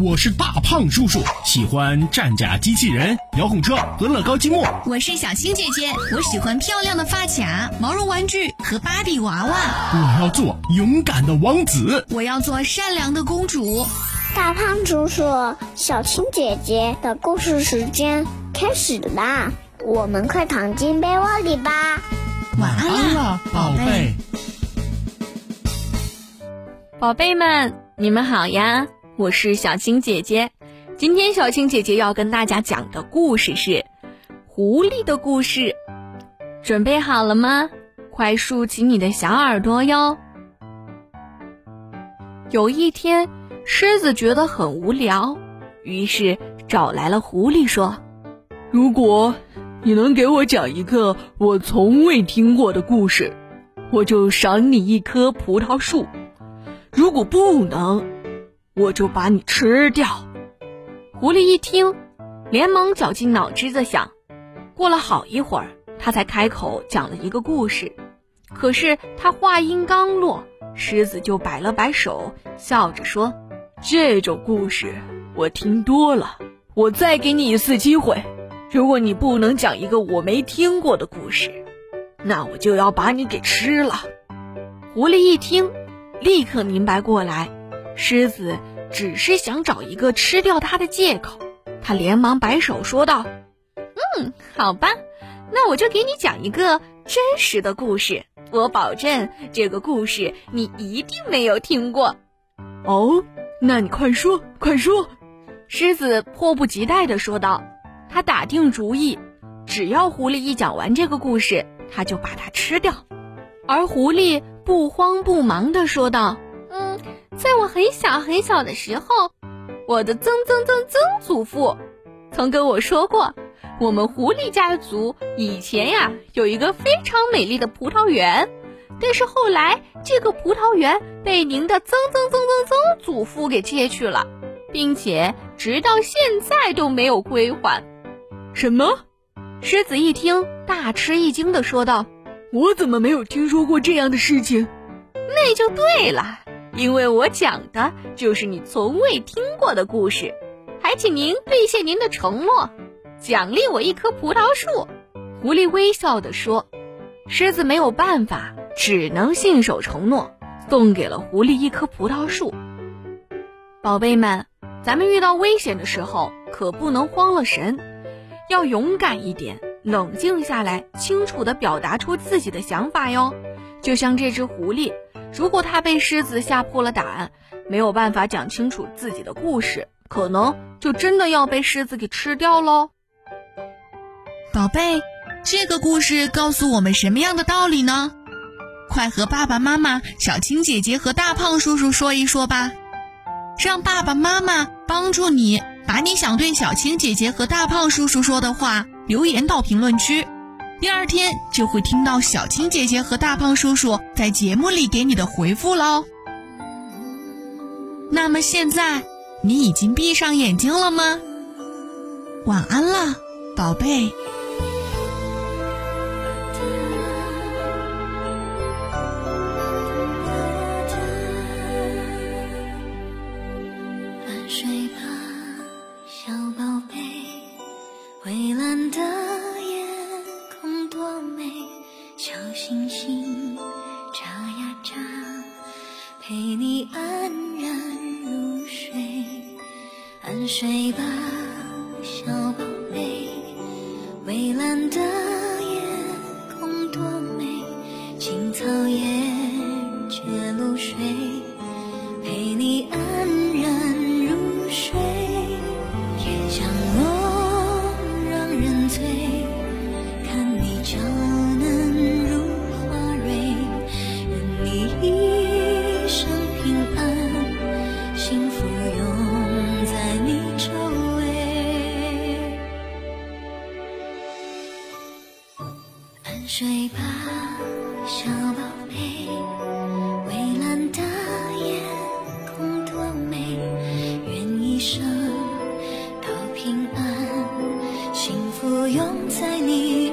我是大胖叔叔，喜欢战甲机器人、遥控车和乐高积木。我是小青姐姐，我喜欢漂亮的发卡、毛绒玩具和芭比娃娃。我要做勇敢的王子，我要做善良的公主。大胖叔叔，小青姐姐的故事时间开始啦，我们快躺进被窝里吧。晚安了，宝贝。宝贝们，你们好呀！我是小青姐姐。今天小青姐姐要跟大家讲的故事是《狐狸的故事》，准备好了吗？快竖起你的小耳朵哟！有一天，狮子觉得很无聊，于是找来了狐狸，说：“如果你能给我讲一个我从未听过的故事，我就赏你一棵葡萄树。”如果不能，我就把你吃掉。狐狸一听，连忙绞尽脑汁的想。过了好一会儿，他才开口讲了一个故事。可是他话音刚落，狮子就摆了摆手，笑着说：“这种故事我听多了，我再给你一次机会。如果你不能讲一个我没听过的故事，那我就要把你给吃了。”狐狸一听。立刻明白过来，狮子只是想找一个吃掉它的借口。他连忙摆手说道：“嗯，好吧，那我就给你讲一个真实的故事。我保证这个故事你一定没有听过。”哦，那你快说，快说！狮子迫不及待地说道。他打定主意，只要狐狸一讲完这个故事，他就把它吃掉。而狐狸。不慌不忙地说道：“嗯，在我很小很小的时候，我的曾曾曾曾祖父曾跟我说过，我们狐狸家族以前呀有一个非常美丽的葡萄园，但是后来这个葡萄园被您的曾曾曾曾曾祖父给借去了，并且直到现在都没有归还。”什么？狮子一听，大吃一惊地说道。我怎么没有听说过这样的事情？那就对了，因为我讲的就是你从未听过的故事。还请您兑现您的承诺，奖励我一棵葡萄树。狐狸微笑地说。狮子没有办法，只能信守承诺，送给了狐狸一棵葡萄树。宝贝们，咱们遇到危险的时候可不能慌了神，要勇敢一点。冷静下来，清楚地表达出自己的想法哟。就像这只狐狸，如果它被狮子吓破了胆，没有办法讲清楚自己的故事，可能就真的要被狮子给吃掉喽。宝贝，这个故事告诉我们什么样的道理呢？快和爸爸妈妈、小青姐姐和大胖叔叔说一说吧，让爸爸妈妈帮助你把你想对小青姐姐和大胖叔叔说的话。留言到评论区，第二天就会听到小青姐姐和大胖叔叔在节目里给你的回复喽。那么现在你已经闭上眼睛了吗？晚安了，宝贝。星星眨呀眨陪你安然入睡，安睡吧，小宝贝。蔚蓝的睡吧小宝贝蔚蓝的夜空多美愿一生都平安幸福拥在你